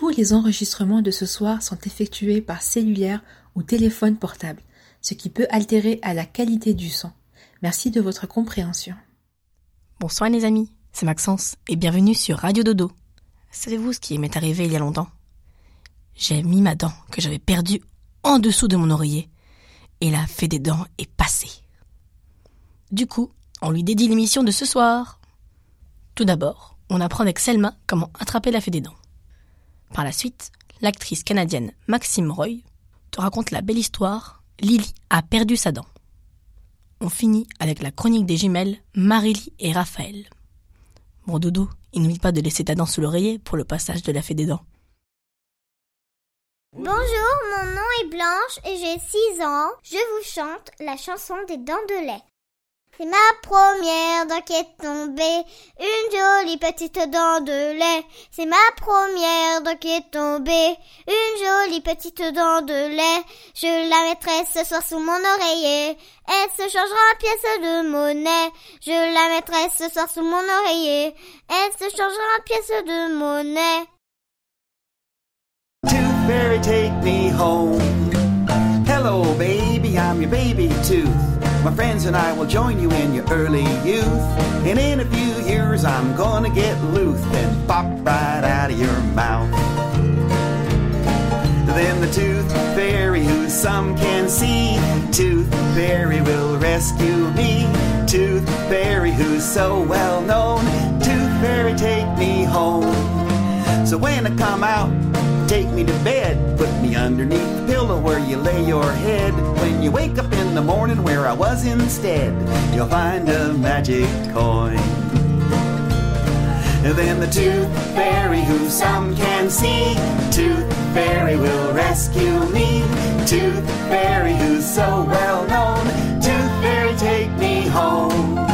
tous les enregistrements de ce soir sont effectués par cellulaire ou téléphone portable, ce qui peut altérer à la qualité du son. Merci de votre compréhension. Bonsoir les amis, c'est Maxence et bienvenue sur Radio Dodo. Savez-vous ce qui m'est arrivé il y a longtemps? J'ai mis ma dent que j'avais perdue en dessous de mon oreiller et la fée des dents est passée. Du coup, on lui dédie l'émission de ce soir. Tout d'abord, on apprend avec Selma comment attraper la fée des dents. Par la suite, l'actrice canadienne Maxime Roy te raconte la belle histoire Lily a perdu sa dent. On finit avec la chronique des jumelles Marily et Raphaël. Bon dodo, il n'oublie pas de laisser ta dent sous l'oreiller pour le passage de la fée des dents. Bonjour, mon nom est Blanche et j'ai 6 ans. Je vous chante la chanson des dents de lait. C'est ma première dent qui est tombée, une jolie petite dent de lait. C'est ma première dent qui est tombée, une jolie petite dent de lait. Je la mettrai ce soir sous mon oreiller, elle se changera en pièce de monnaie. Je la mettrai ce soir sous mon oreiller, elle se changera en pièce de monnaie. Tooth Fairy, take me home. Hello, baby, I'm your baby Tooth. My friends and I will join you in your early youth. And in a few years, I'm gonna get loose and pop right out of your mouth. Then the Tooth Fairy, who some can see, Tooth Fairy will rescue me. Tooth Fairy, who's so well known, Tooth Fairy, take me home. So when I come out, take me to bed. Put me underneath the pillow where you lay your head. When you wake up in the morning where I was instead, you'll find a magic coin. And then the Tooth Fairy, who some can see, Tooth Fairy will rescue me. Tooth Fairy, who's so well known, Tooth Fairy, take me home.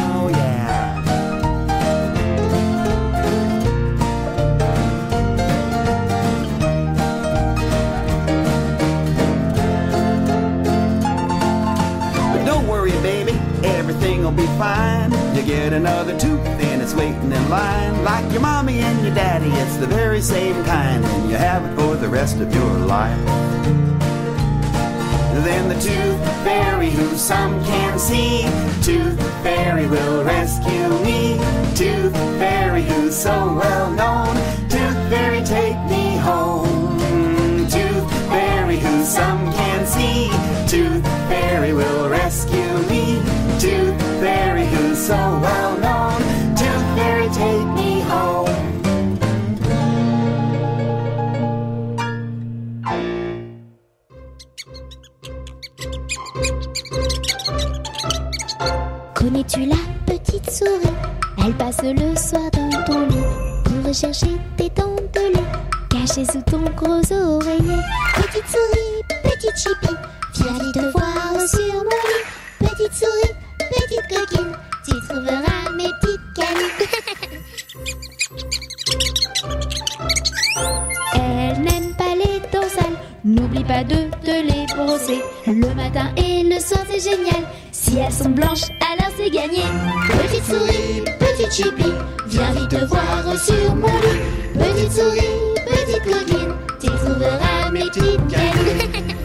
Be fine. You get another tooth and it's waiting in line. Like your mommy and your daddy, it's the very same kind, and you have it for the rest of your life. Then the tooth fairy, who some can see, tooth fairy will rescue me. Tooth fairy, who's so well known, tooth fairy, take me home. Tooth fairy, who some can see, tooth fairy will rescue me. Tooth so well known, tooth fairy, take me home. Connais-tu la petite souris? Elle passe le soir dans ton lit pour rechercher tes dents de lait cachées sous ton gros oreiller. Petite souris, petite chippie, viens vite te voir sur mon lit. Petite souris, petite coquine, mes petites. Elle n'aime pas les dents sales, n'oublie pas de te les brosser. Le matin et le soir c'est génial, si elles sont blanches alors c'est gagné. Petite souris, petite chippie, viens vite te voir sur mon lit. Petite souris, petite coquine, tu trouveras mes petites canines.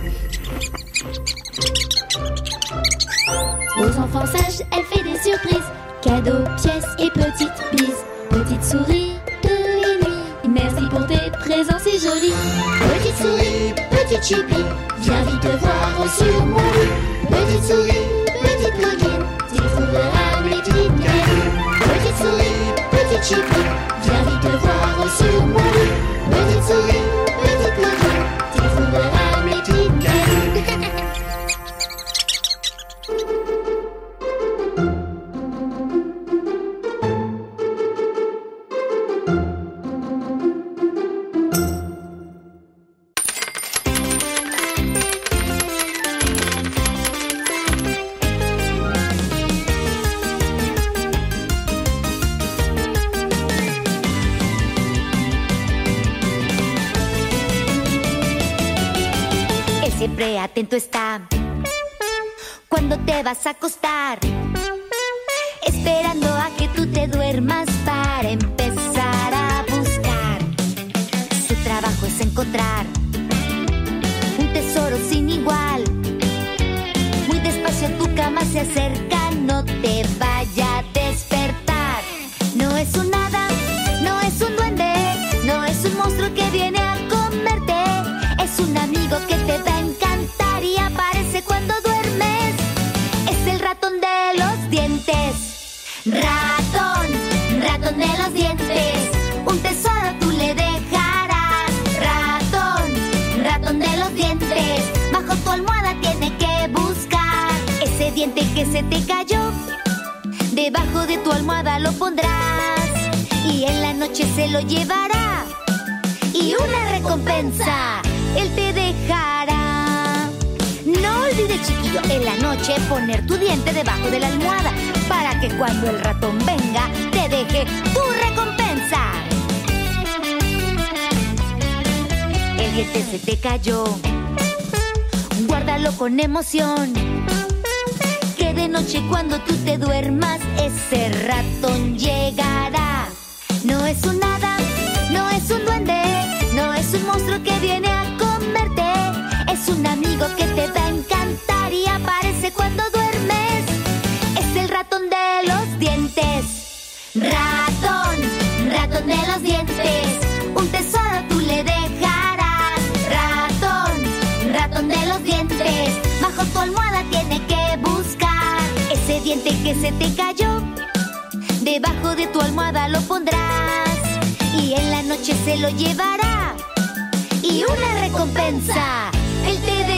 Aux enfants sages, elle fait des surprises, cadeaux, pièces et petites bises. Petite souris, de nuit, merci pour tes présents si jolis. Petite souris, petite choupie, viens vite te voir sur mon. Petite souris, petite coquille. acostada. protege tu recompensa. El diente se te cayó, guárdalo con emoción. Que de noche cuando tú te duermas, ese ratón llegará. No es un hada, no es un duende, no es un monstruo que viene a comerte. Es un amigo que te va a encantar y aparece cuando duermes. Ratón, ratón de los dientes, un tesoro tú le dejarás. Ratón, ratón de los dientes, bajo tu almohada tiene que buscar. Ese diente que se te cayó, debajo de tu almohada lo pondrás. Y en la noche se lo llevará. Y una recompensa, él te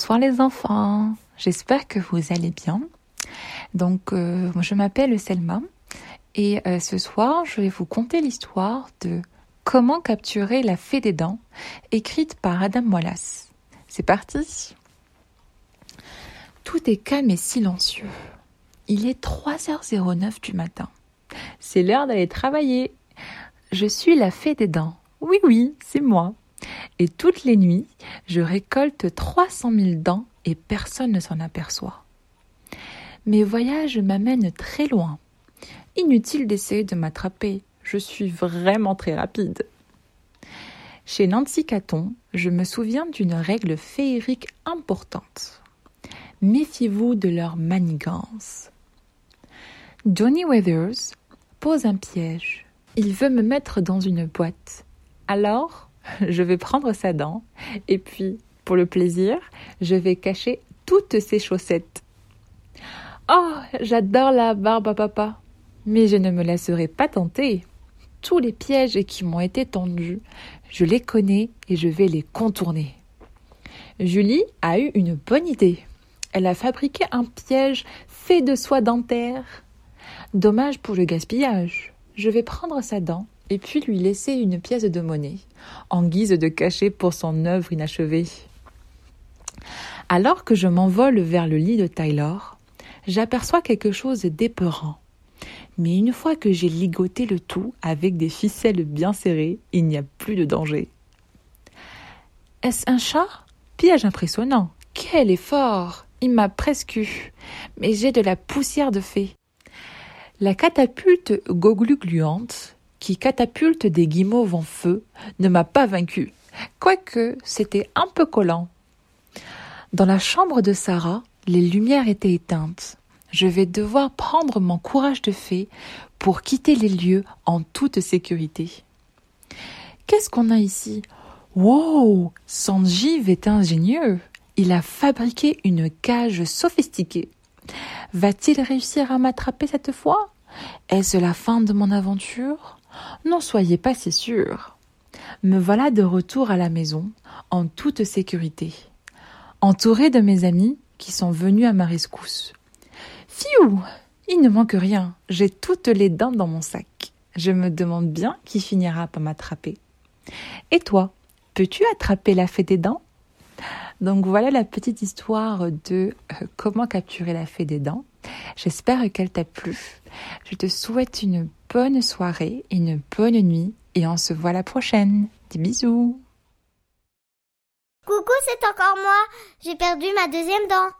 Bonsoir les enfants, j'espère que vous allez bien. Donc, euh, je m'appelle Selma et euh, ce soir, je vais vous conter l'histoire de Comment capturer la fée des dents, écrite par Adam Wallace. C'est parti Tout est calme et silencieux. Il est 3h09 du matin. C'est l'heure d'aller travailler. Je suis la fée des dents. Oui, oui, c'est moi. Et toutes les nuits, je récolte 300 000 dents et personne ne s'en aperçoit. Mes voyages m'amènent très loin. Inutile d'essayer de m'attraper, je suis vraiment très rapide. Chez Nancy Caton, je me souviens d'une règle féerique importante. Méfiez-vous de leur manigance. Johnny Weathers pose un piège. Il veut me mettre dans une boîte. Alors, je vais prendre sa dent et puis, pour le plaisir, je vais cacher toutes ses chaussettes. Oh, j'adore la barbe à papa. Mais je ne me laisserai pas tenter. Tous les pièges qui m'ont été tendus, je les connais et je vais les contourner. Julie a eu une bonne idée. Elle a fabriqué un piège fait de soie dentaire. Dommage pour le gaspillage. Je vais prendre sa dent et puis lui laisser une pièce de monnaie, en guise de cachet pour son œuvre inachevée. Alors que je m'envole vers le lit de Taylor, j'aperçois quelque chose d'épeurant. Mais une fois que j'ai ligoté le tout avec des ficelles bien serrées, il n'y a plus de danger. Est-ce un chat? Piège impressionnant. Quel effort Il m'a presque eu. Mais j'ai de la poussière de fée. La catapulte goglugluante, qui catapulte des guimauves en feu, ne m'a pas vaincu, quoique c'était un peu collant. Dans la chambre de Sarah, les lumières étaient éteintes. Je vais devoir prendre mon courage de fée pour quitter les lieux en toute sécurité. Qu'est-ce qu'on a ici? Wow Sanjiv est ingénieux. Il a fabriqué une cage sophistiquée. Va-t-il réussir à m'attraper cette fois? Est-ce la fin de mon aventure? N'en soyez pas si sûr. Me voilà de retour à la maison, en toute sécurité, entouré de mes amis qui sont venus à ma rescousse. Fiou Il ne manque rien, j'ai toutes les dents dans mon sac. Je me demande bien qui finira par m'attraper. Et toi, peux-tu attraper la fée des dents? Donc voilà la petite histoire de euh, comment capturer la fée des dents. J'espère qu'elle t'a plu. Je te souhaite une bonne soirée, une bonne nuit et on se voit la prochaine. Des bisous. Coucou, c'est encore moi. J'ai perdu ma deuxième dent.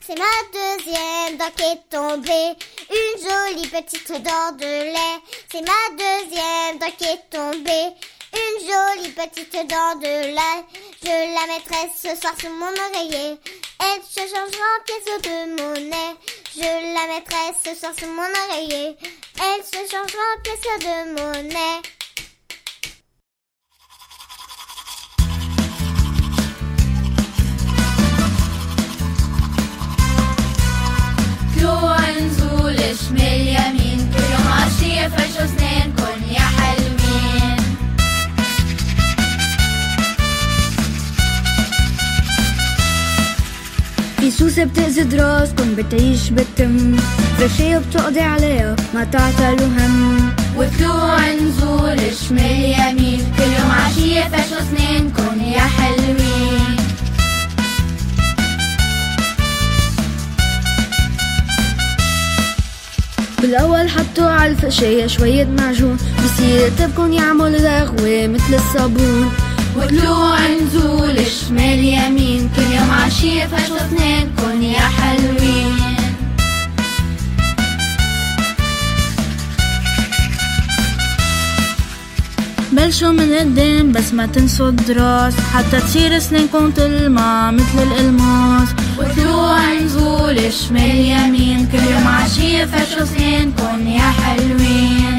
C'est ma deuxième dent qui est tombée, une jolie petite dent de lait. C'est ma deuxième dent qui est tombée, une jolie petite dent de la, je la mettrai ce soir sous mon oreiller. Elle se changera en pièce de monnaie. Je la mettrai ce soir sous mon oreiller. Elle se changera en pièce de monnaie. في سوسة بتأذي راسكن بتعيش بالتم فرشية بتقضي عليها ما تعتلوا هم. وطلوع نزول شمال يمين كل يوم عشية فرشوا اسنانكن يا حلوين بالأول حطوا على الفرشية شوية معجون بصير تبكن يعمل رغوة مثل الصابون. وطلوع نزول شمال يمين كل يوم عشية فرشوا اسنانكن يا حلوين. بلشوا من قدام بس ما تنسوا الدراس حتى تصير سنانكم تلمع مثل الألماس. وطلوع نزول شمال يمين كل يوم عشية فرشوا اسنانكن يا حلوين.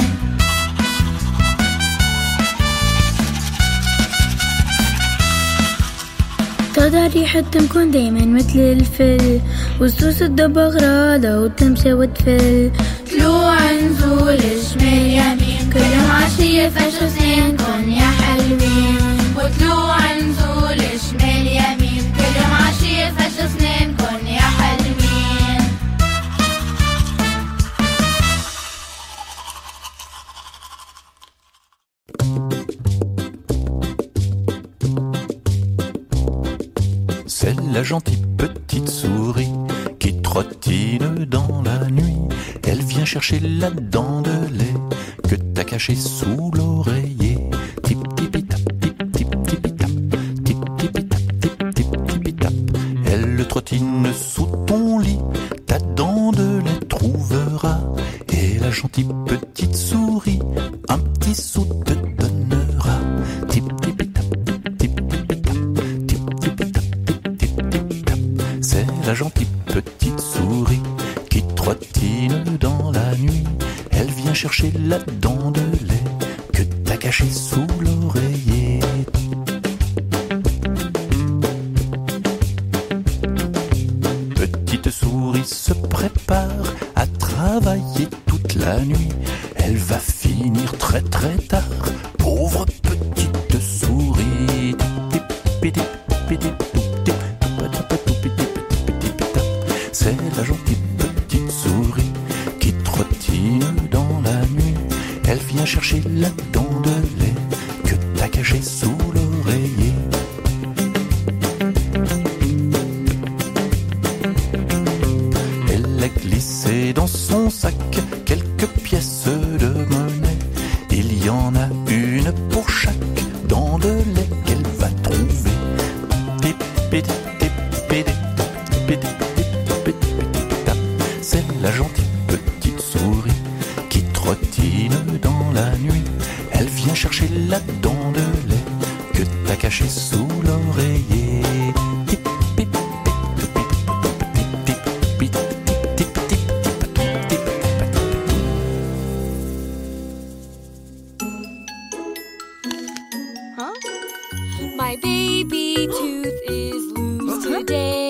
تقدر ريحة تمكن دايما مثل الفل. والسوس تدبغ غراضة وتمشي وتفل طلوع نزول شمال يمين. كل يوم عشية فرشوا اسنانكن يا حلوين وطلوع la gentille petite souris qui trottine dans la nuit. Elle vient chercher la dent de lait que t'as cachée sous l'oreiller. Tip tipi tap, tip tip tipi tap, tip tipi tap, tip tip tap. Elle trottine sous ton lit, ta dent de lait trouvera. Et la gentille petite souris, un petit sou tooth is loose today.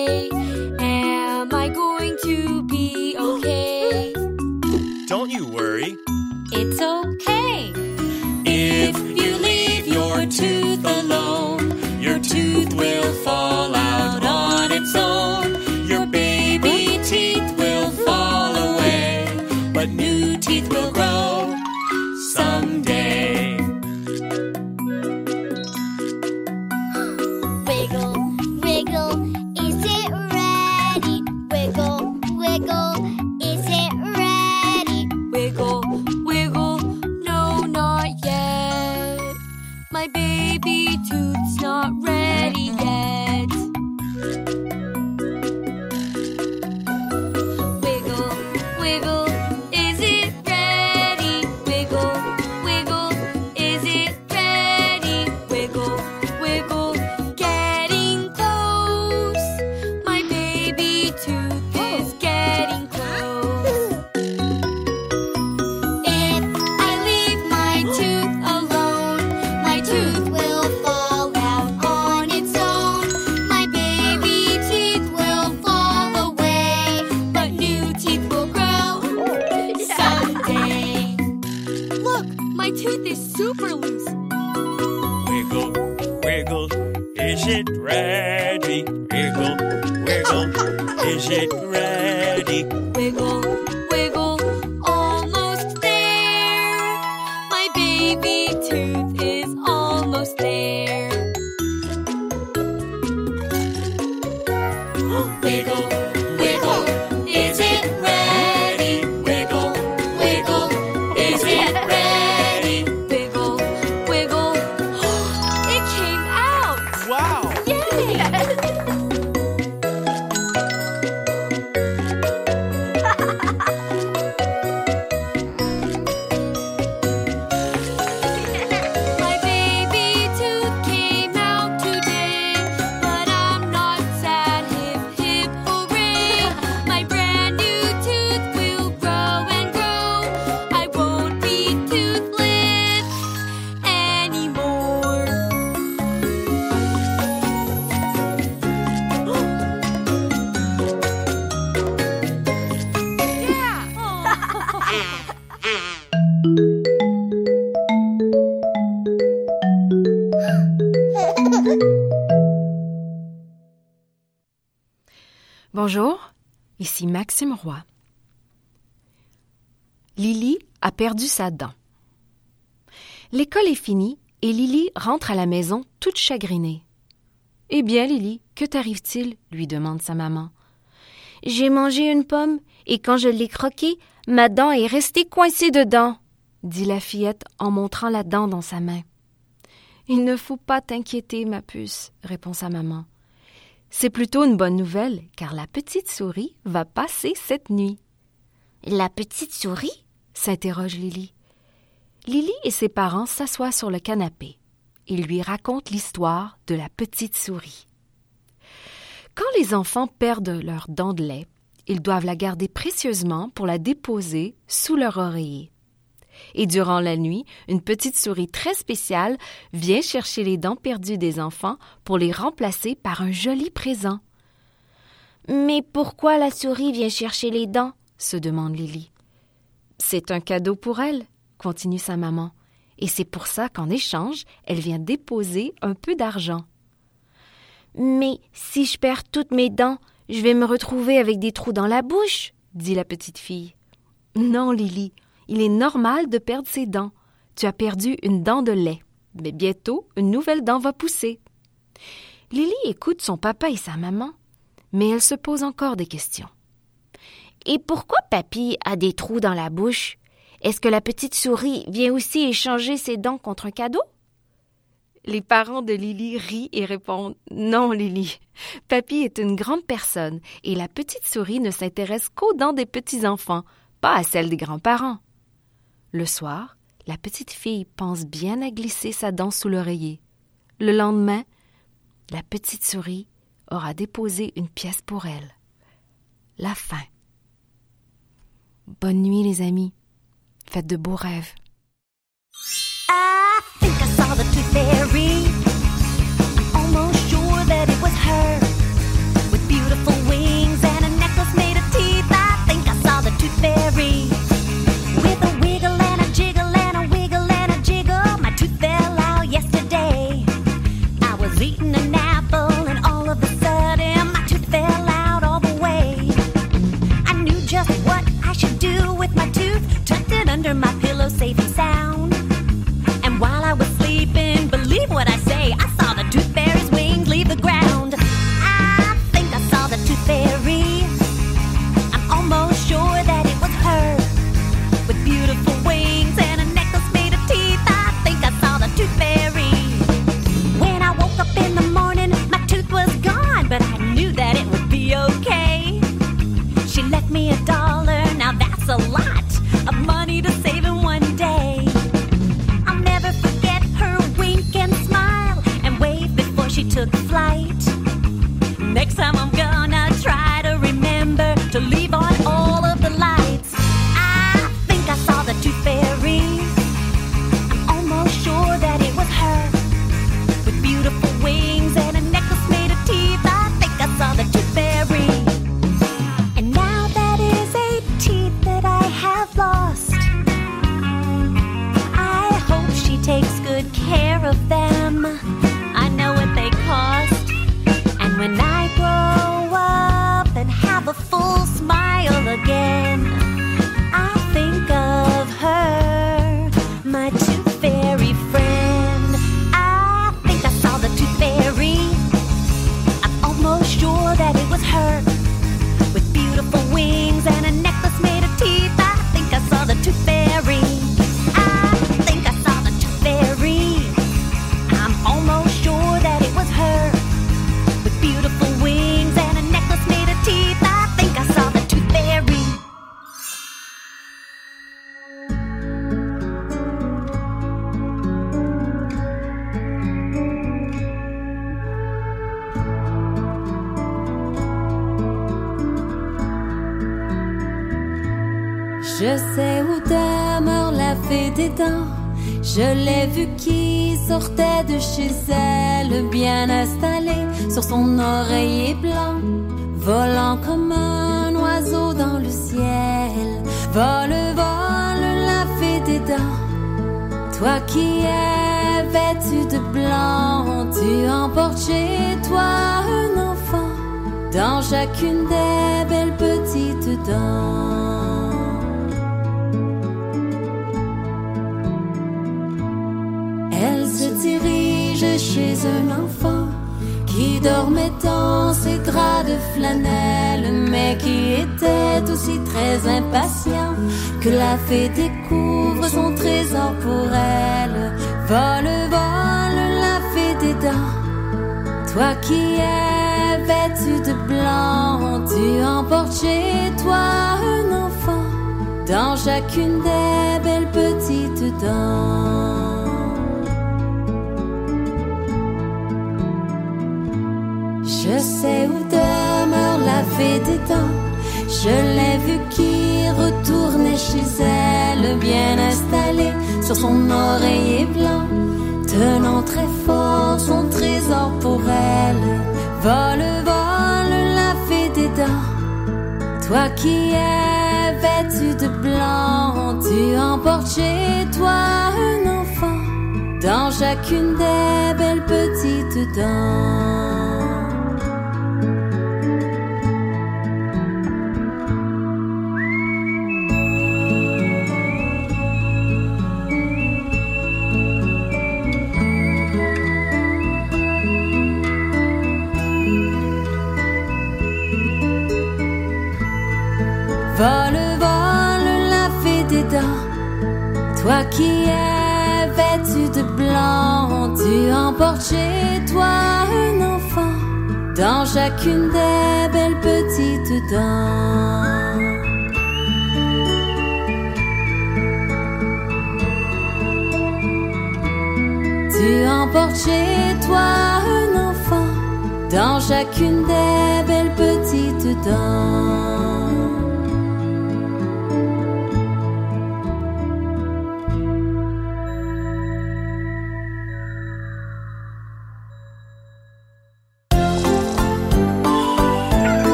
Perdu sa dent. L'école est finie et Lily rentre à la maison toute chagrinée. Eh bien, Lily, que t'arrive-t-il lui demande sa maman. J'ai mangé une pomme et quand je l'ai croquée, ma dent est restée coincée dedans, dit la fillette en montrant la dent dans sa main. Il ne faut pas t'inquiéter, ma puce, répond sa maman. C'est plutôt une bonne nouvelle, car la petite souris va passer cette nuit. La petite souris? S'interroge Lily. Lily et ses parents s'assoient sur le canapé. Ils lui racontent l'histoire de la petite souris. Quand les enfants perdent leur dent de lait, ils doivent la garder précieusement pour la déposer sous leur oreiller. Et durant la nuit, une petite souris très spéciale vient chercher les dents perdues des enfants pour les remplacer par un joli présent. Mais pourquoi la souris vient chercher les dents? se demande Lily. C'est un cadeau pour elle, continue sa maman, et c'est pour ça qu'en échange, elle vient déposer un peu d'argent. Mais si je perds toutes mes dents, je vais me retrouver avec des trous dans la bouche, dit la petite fille. Non, Lily, il est normal de perdre ses dents. Tu as perdu une dent de lait, mais bientôt une nouvelle dent va pousser. Lily écoute son papa et sa maman, mais elle se pose encore des questions. Et pourquoi papy a des trous dans la bouche? Est-ce que la petite souris vient aussi échanger ses dents contre un cadeau? Les parents de Lily rient et répondent Non, Lily. Papy est une grande personne et la petite souris ne s'intéresse qu'aux dents des petits-enfants, pas à celles des grands-parents. Le soir, la petite fille pense bien à glisser sa dent sous l'oreiller. Le lendemain, la petite souris aura déposé une pièce pour elle. La fin. Bonne nuit, les amis. Faites de beaux rêves. Je l'ai vue qui sortait de chez elle, bien installée sur son oreiller blanc, volant comme un oiseau dans le ciel. Vole, vole, la fée des dents. Toi qui es vêtu de blanc, tu emportes chez toi un enfant dans chacune des belles petites dents. Chez un enfant qui dormait dans ses draps de flanelle, mais qui était aussi très impatient que la fée découvre son trésor pour elle. Vole, vole, la fée des dents, toi qui es vêtu de blanc, tu emportes chez toi un enfant dans chacune des belles petites dents. Je sais où demeure la fée des dents. Je l'ai vue qui retournait chez elle, bien installée sur son oreiller blanc, tenant très fort son trésor pour elle. Vole, vole, la fée des dents. Toi qui es vêtu de blanc, tu emportes chez toi un enfant dans chacune des belles petites dents. Vole, vole, la fée des dents. Toi qui es vêtu de blanc, tu emportes chez toi un enfant dans chacune des belles petites dents. Tu emportes chez toi un enfant dans chacune des belles petites dents.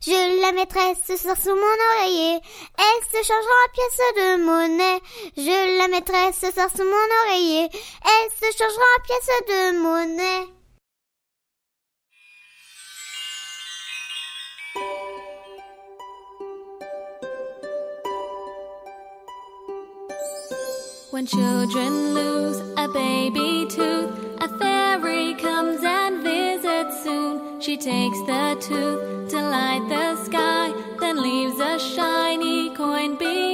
Je la mettrai ce soir sous mon oreiller. Elle se changera en pièce de monnaie. Je la mettrai ce soir sous mon oreiller. Elle se changera en pièce de monnaie. When children lose a baby tooth, a fairy comes and visits soon. She takes the tooth to light the sky, then leaves a shiny coin behind.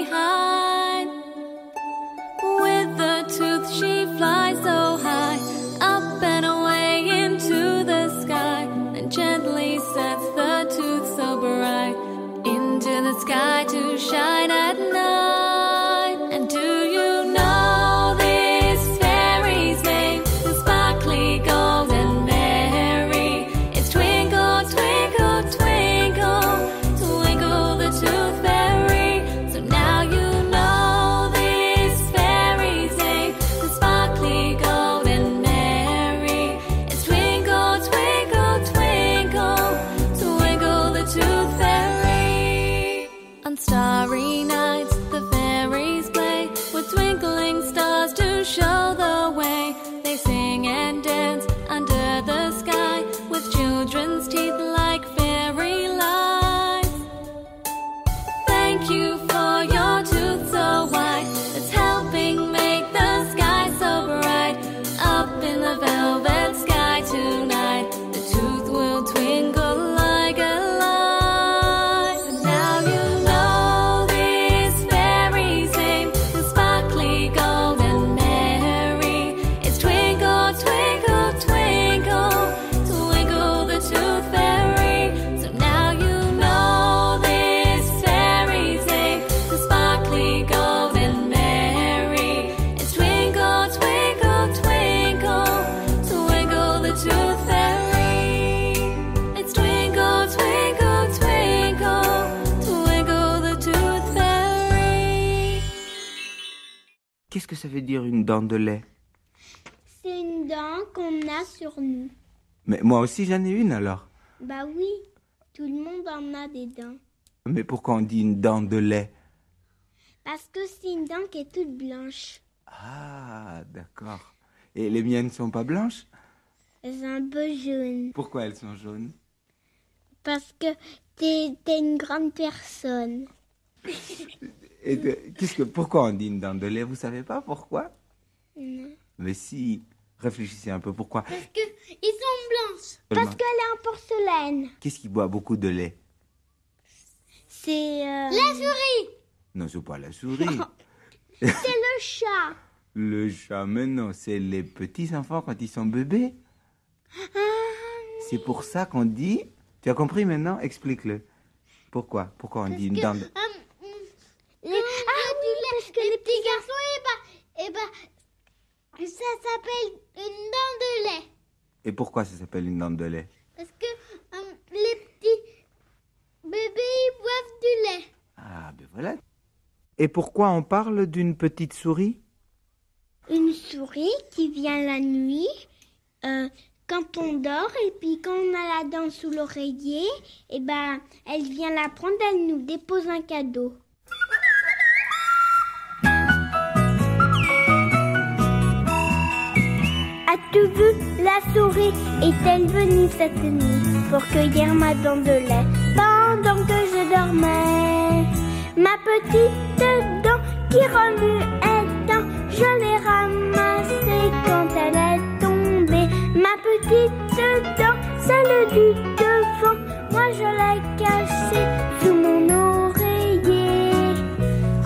Ça veut dire une dent de lait? C'est une dent qu'on a sur nous. Mais moi aussi j'en ai une alors. Bah oui, tout le monde en a des dents. Mais pourquoi on dit une dent de lait? Parce que c'est une dent qui est toute blanche. Ah, d'accord. Et les miennes sont pas blanches? Elles sont un peu jaunes. Pourquoi elles sont jaunes? Parce que t'es t'es une grande personne. Et de- qu'est-ce que pourquoi on dit une dent de lait? Vous savez pas pourquoi? Non. Mais si, réfléchissez un peu pourquoi? Parce que ils sont blanches. Parce qu'elle est en porcelaine. Qu'est-ce qui boit beaucoup de lait? C'est euh, la souris. Non, c'est pas la souris. C'est le chat. Le chat, mais non, c'est les petits enfants quand ils sont bébés. Ah, C'est pour ça qu'on dit. Tu as compris maintenant? Explique-le. Pourquoi? Pourquoi on dit une dent de... Les... ah oui, parce que les petits garçons, et bah, et bah, ça s'appelle une dent de lait. Et pourquoi ça s'appelle une dent de lait? Parce que euh, les petits bébés, ils boivent du lait. Ah, ben voilà. Et pourquoi on parle d'une petite souris? Une souris qui vient la nuit euh, quand on dort et puis quand on a la dent sous l'oreiller, et ben elle vient la prendre, elle nous dépose un cadeau. As-tu vu la souris Est-elle venue cette nuit pour cueillir ma dent de lait pendant que je dormais? Ma petite dent qui remue étant, je l'ai ramassée quand elle est tombée. Ma petite dent, celle du devant, moi je l'ai cachée sous mon oreiller.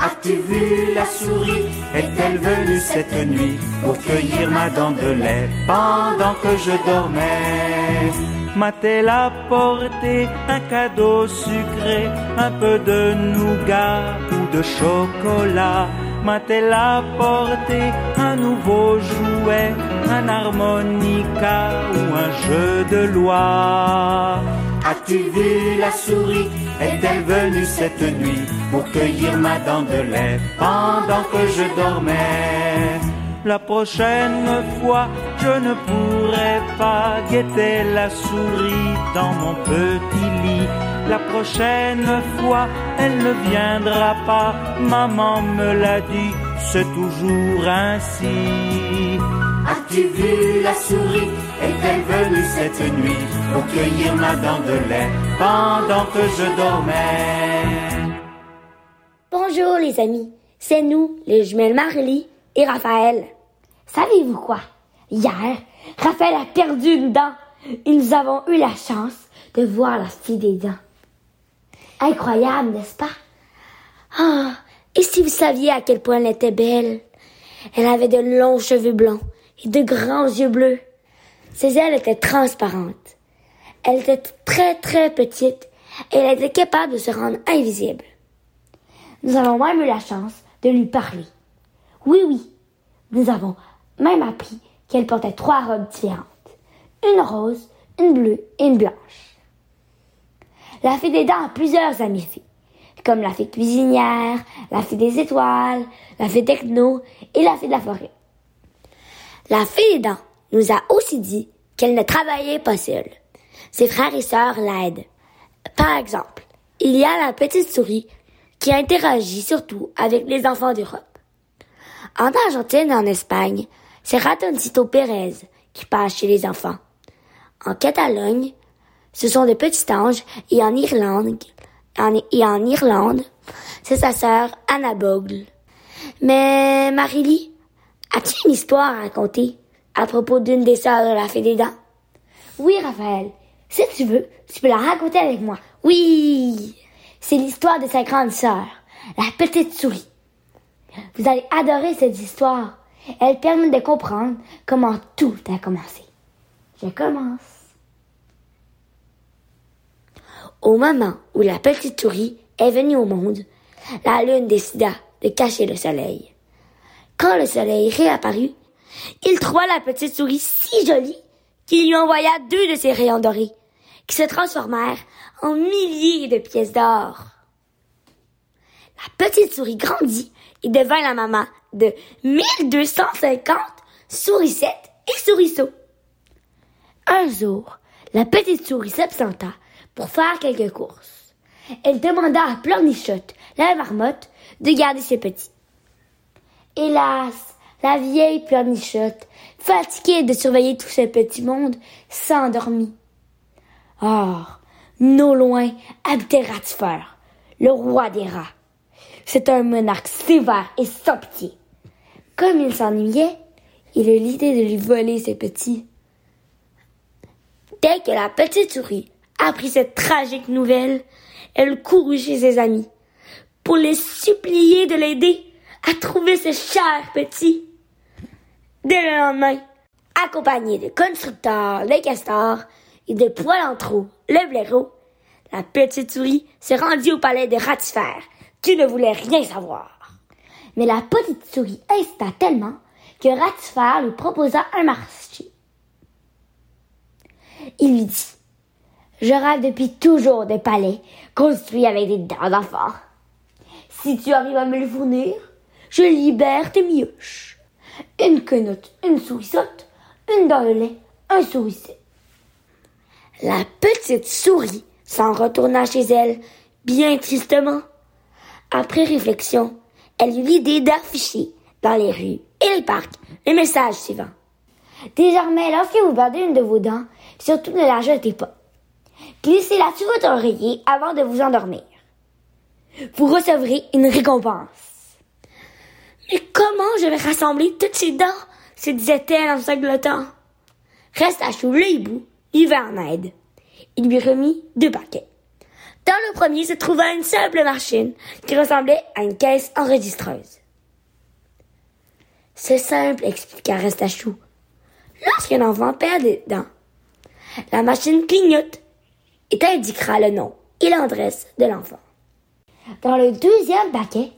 As-tu vu la souris Est-elle venue cette nuit pour cueillir ma dent de lait pendant que je dormais? M'a-t-elle apporté un cadeau sucré, un peu de nougat ou de chocolat? M'a-t-elle apporté un nouveau jouet, un harmonica ou un jeu de loi? As-tu vu la souris est-elle venue cette nuit pour cueillir ma dent de lait pendant que je dormais? La prochaine fois, je ne pourrai pas guetter la souris dans mon petit lit. La prochaine fois, elle ne viendra pas, maman me l'a dit, c'est toujours ainsi. As-tu vu la souris Est-elle venue cette nuit pour cueillir ma dent de lait pendant que je dormais? Bonjour les amis, c'est nous, les jumelles Marily et Raphaël. Savez-vous quoi? Hier, Raphaël a perdu une dent. Et nous avons eu la chance de voir la fille des dents. Incroyable, n'est-ce pas? Ah, et si vous saviez à quel point elle était belle? Elle avait de longs cheveux blancs et de grands yeux bleus. Ses ailes étaient transparentes. Elle était très très petite et elle était capable de se rendre invisible. Nous avons même eu la chance de lui parler. Oui, oui, nous avons même appris qu'elle portait trois robes différentes. Une rose, une bleue et une blanche. La fée des dents a plusieurs amies fées, comme la fée cuisinière, la fée des étoiles, la fée techno et la fée de la forêt. La fée des dents nous a aussi dit qu'elle ne travaillait pas seule. Ses frères et sœurs l'aident. Par exemple, il y a la petite souris qui interagit surtout avec les enfants d'Europe. En Argentine et en Espagne, c'est Ratoncito Pérez qui passe chez les enfants. En Catalogne, ce sont des petits anges et en Irlande, et en Irlande, c'est sa sœur Anna Bogle. Mais Marily, as-tu une histoire à raconter à propos d'une des sœurs de la fée des dents? Oui, Raphaël. Si tu veux, tu peux la raconter avec moi. Oui! C'est l'histoire de sa grande sœur, la petite souris. Vous allez adorer cette histoire. Elle permet de comprendre comment tout a commencé. Je commence. Au moment où la petite souris est venue au monde, la lune décida de cacher le soleil. Quand le soleil réapparut, il trouva la petite souris si jolie qu'il lui envoya deux de ses rayons dorés, qui se transformèrent en milliers de pièces d'or. La petite souris grandit et devint la maman de 1250 sourissettes et souriceaux. Un jour, la petite souris s'absenta pour faire quelques courses. Elle demanda à Pleurnichotte, la marmotte, de garder ses petits. Hélas, la vieille Pleurnichotte, fatiguée de surveiller tout ce petit monde, s'endormit. Or, non loin habitait Ratifer, le roi des rats. C'est un monarque sévère et sans pitié. Comme il s'ennuyait, il eut l'idée de lui voler ses petits. Dès que la petite souris apprit cette tragique nouvelle, elle courut chez ses amis pour les supplier de l'aider à trouver ses chers petits. Dès le lendemain, accompagnée de constructeurs, les castors et de poil en le blaireau, la petite souris se rendit au palais de Ratifer, qui ne voulait rien savoir. Mais la petite souris insista tellement que Ratifer lui proposa un marché. Il lui dit Je rêve depuis toujours des palais construits avec des dents d'enfant. Si tu arrives à me le fournir, je libère tes mioches. Une quenotte, une sourissotte, une dent de lait, un sourisset. La petite souris s'en retourna chez elle, bien tristement. Après réflexion, elle eut l'idée d'afficher dans les rues et les parcs le message suivant. Désormais, lorsque vous perdez une de vos dents, surtout ne la jetez pas. Glissez-la sur votre oreiller avant de vous endormir. Vous recevrez une récompense. Mais comment je vais rassembler toutes ces dents? se disait-elle en sanglotant. Reste à chou le hibou, lui vint en aide. Il lui remit deux paquets. Dans le premier se trouva une simple machine qui ressemblait à une caisse enregistreuse. C'est simple, expliqua Restachou. Lorsqu'un enfant perd des dents, la machine clignote et t'indiquera le nom et l'adresse de l'enfant. Dans le deuxième paquet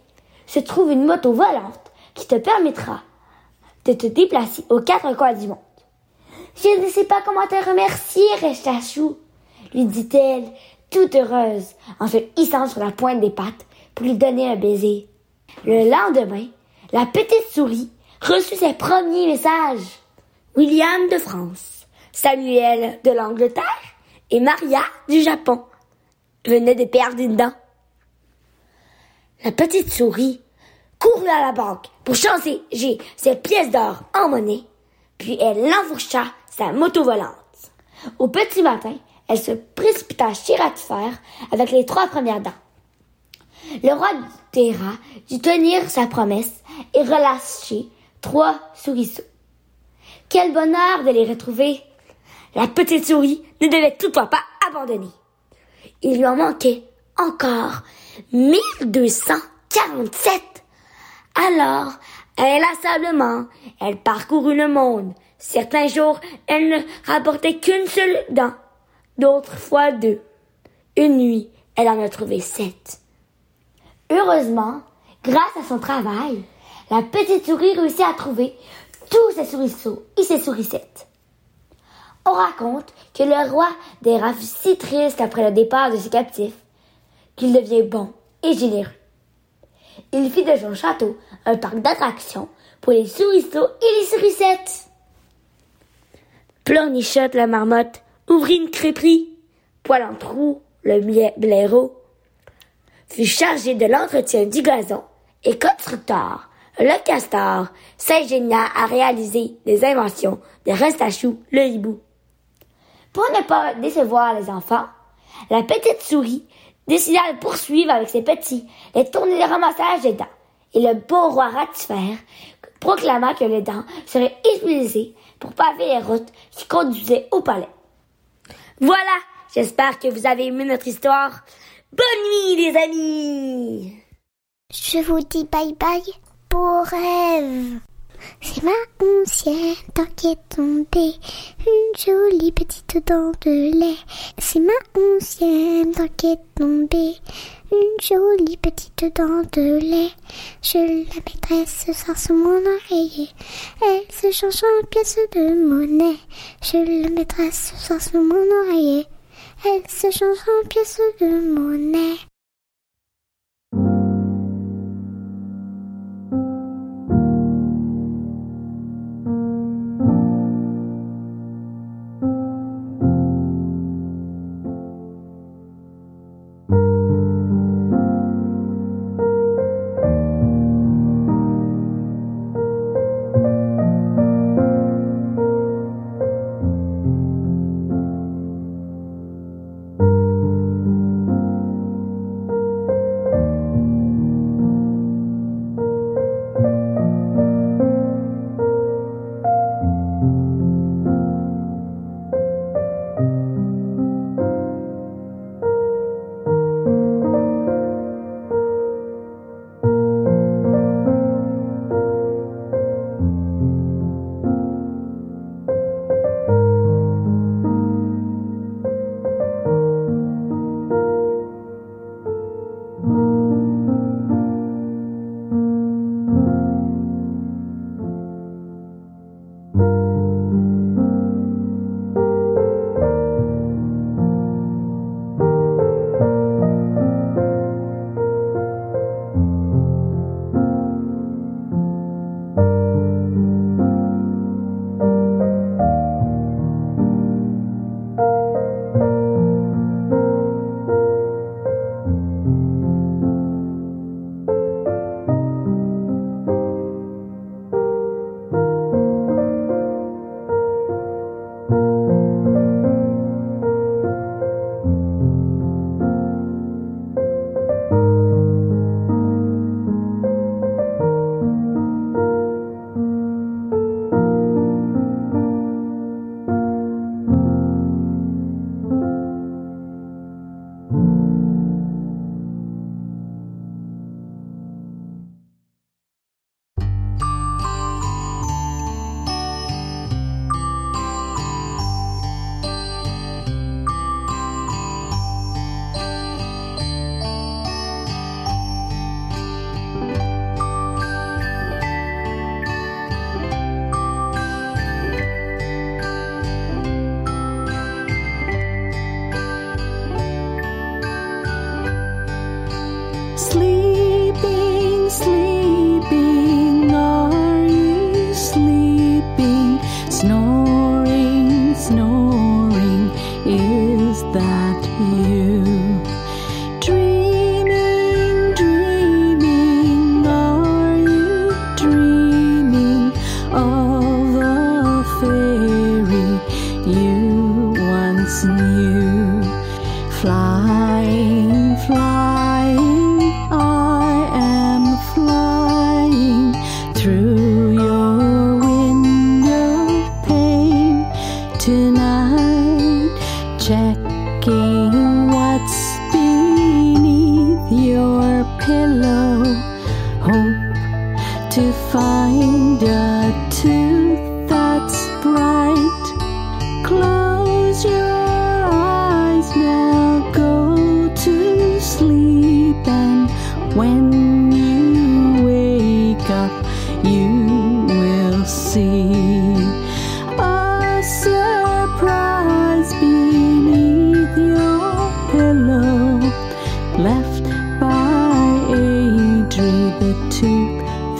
se trouve une moto volante qui te permettra de te déplacer aux quatre coins du monde. Je ne sais pas comment te remercier, Restachou, lui dit-elle, toute heureuse en se hissant sur la pointe des pattes pour lui donner un baiser. Le lendemain, la petite souris reçut ses premiers messages. William de France, Samuel de l'Angleterre et Maria du Japon venaient de perdre une dent. La petite souris courut à la banque pour changer ses pièces d'or en monnaie, puis elle enfourcha sa moto volante. Au petit matin, elle se précipita chez Ratifer avec les trois premières dents. Le roi du Terra dut tenir sa promesse et relâcher trois souriceaux. Quel bonheur de les retrouver! La petite souris ne devait toutefois pas abandonner. Il lui en manquait encore 1247. Alors, inlassablement, elle parcourut le monde. Certains jours, elle ne rapportait qu'une seule dent, d'autres fois deux. Une nuit, elle en a trouvé sept. Heureusement, grâce à son travail, la petite souris réussit à trouver tous ses souriceaux et ses sourissettes. On raconte que le roi des rats fut si triste après le départ de ses captifs qu'il devient bon et généreux. Il fit de son château un parc d'attractions pour les souriceaux et les sourissettes. Plornichotte la marmotte ouvrit une crêperie. Poil en trou, le blaireau fut chargé de l'entretien du gazon et constructeur, le castor s'ingénia à réaliser des inventions de reste à chou, le hibou. Pour ne pas décevoir les enfants, la petite souris décida de poursuivre avec ses petits les tournées de ramassage des dents. Et le beau roi Ratifère proclama que les dents seraient utilisées pour paver les routes qui conduisaient au palais. Voilà, j'espère que vous avez aimé notre histoire. Bonne nuit les amis Je vous dis bye bye pour rêve. C'est ma dent qui est tombée, une jolie petite dent de lait. C'est ma dent qui est tombée, une jolie petite dent de lait. Je la mettrai ce soir sous mon oreiller, elle se change en pièces de monnaie. Je la mettrai ce soir sous mon oreiller, elle se change en pièces de monnaie.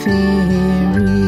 Fairy.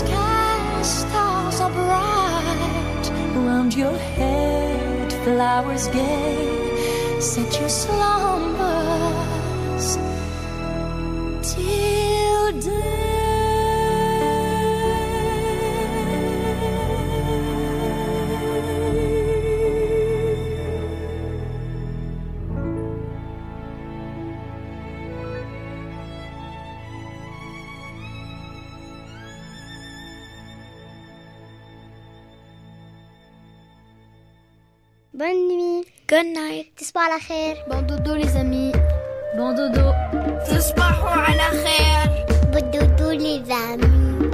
sky, stars are bright. Round your head, flowers gay. Set your slumbers till Bonne Good night. تصبحوا على خير. Bon dodo les amis. Bon dodo. تصبحوا على خير. Bon dodo les amis.